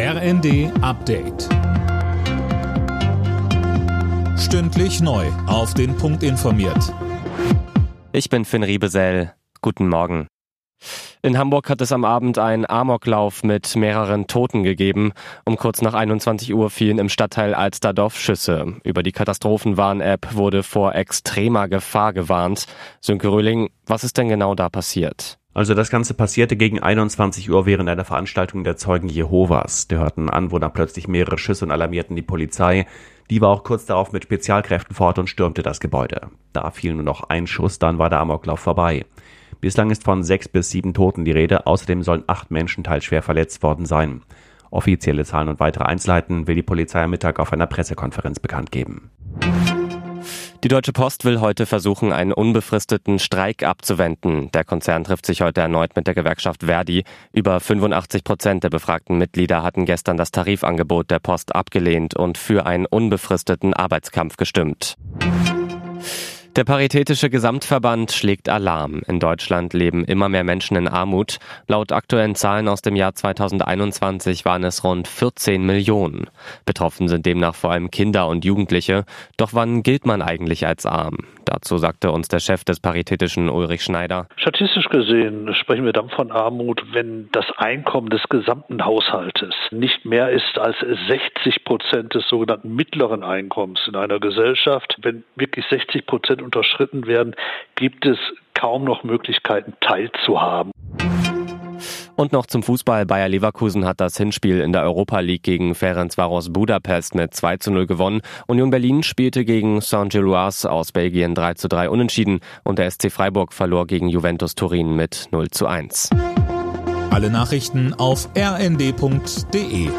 RND Update. Stündlich neu. Auf den Punkt informiert. Ich bin Finn Riebesell. Guten Morgen. In Hamburg hat es am Abend einen Amoklauf mit mehreren Toten gegeben. Um kurz nach 21 Uhr fielen im Stadtteil Alsterdorf Schüsse. Über die Katastrophenwarn-App wurde vor extremer Gefahr gewarnt. Sönke Röhling, was ist denn genau da passiert? Also das Ganze passierte gegen 21 Uhr während einer Veranstaltung der Zeugen Jehovas. Da hörten Anwohner plötzlich mehrere Schüsse und alarmierten die Polizei. Die war auch kurz darauf mit Spezialkräften fort und stürmte das Gebäude. Da fiel nur noch ein Schuss, dann war der Amoklauf vorbei. Bislang ist von sechs bis sieben Toten die Rede, außerdem sollen acht Menschen teils schwer verletzt worden sein. Offizielle Zahlen und weitere Einzelheiten will die Polizei am Mittag auf einer Pressekonferenz bekannt geben. Die Deutsche Post will heute versuchen, einen unbefristeten Streik abzuwenden. Der Konzern trifft sich heute erneut mit der Gewerkschaft Verdi. Über 85 Prozent der befragten Mitglieder hatten gestern das Tarifangebot der Post abgelehnt und für einen unbefristeten Arbeitskampf gestimmt. Der Paritätische Gesamtverband schlägt Alarm. In Deutschland leben immer mehr Menschen in Armut. Laut aktuellen Zahlen aus dem Jahr 2021 waren es rund 14 Millionen. Betroffen sind demnach vor allem Kinder und Jugendliche. Doch wann gilt man eigentlich als arm? Dazu sagte uns der Chef des Paritätischen Ulrich Schneider. Statistisch gesehen sprechen wir dann von Armut, wenn das Einkommen des gesamten Haushaltes nicht mehr ist als 60 Prozent des sogenannten mittleren Einkommens in einer Gesellschaft. Wenn wirklich 60 Prozent unterschritten werden, gibt es kaum noch Möglichkeiten teilzuhaben. Und noch zum Fußball. Bayer Leverkusen hat das Hinspiel in der Europa League gegen Ferencvaros Budapest mit 2 zu 0 gewonnen. Union Berlin spielte gegen Saint-Gilloise aus Belgien 3 zu 3 unentschieden und der SC Freiburg verlor gegen Juventus Turin mit 0 zu 1. Alle Nachrichten auf rnd.de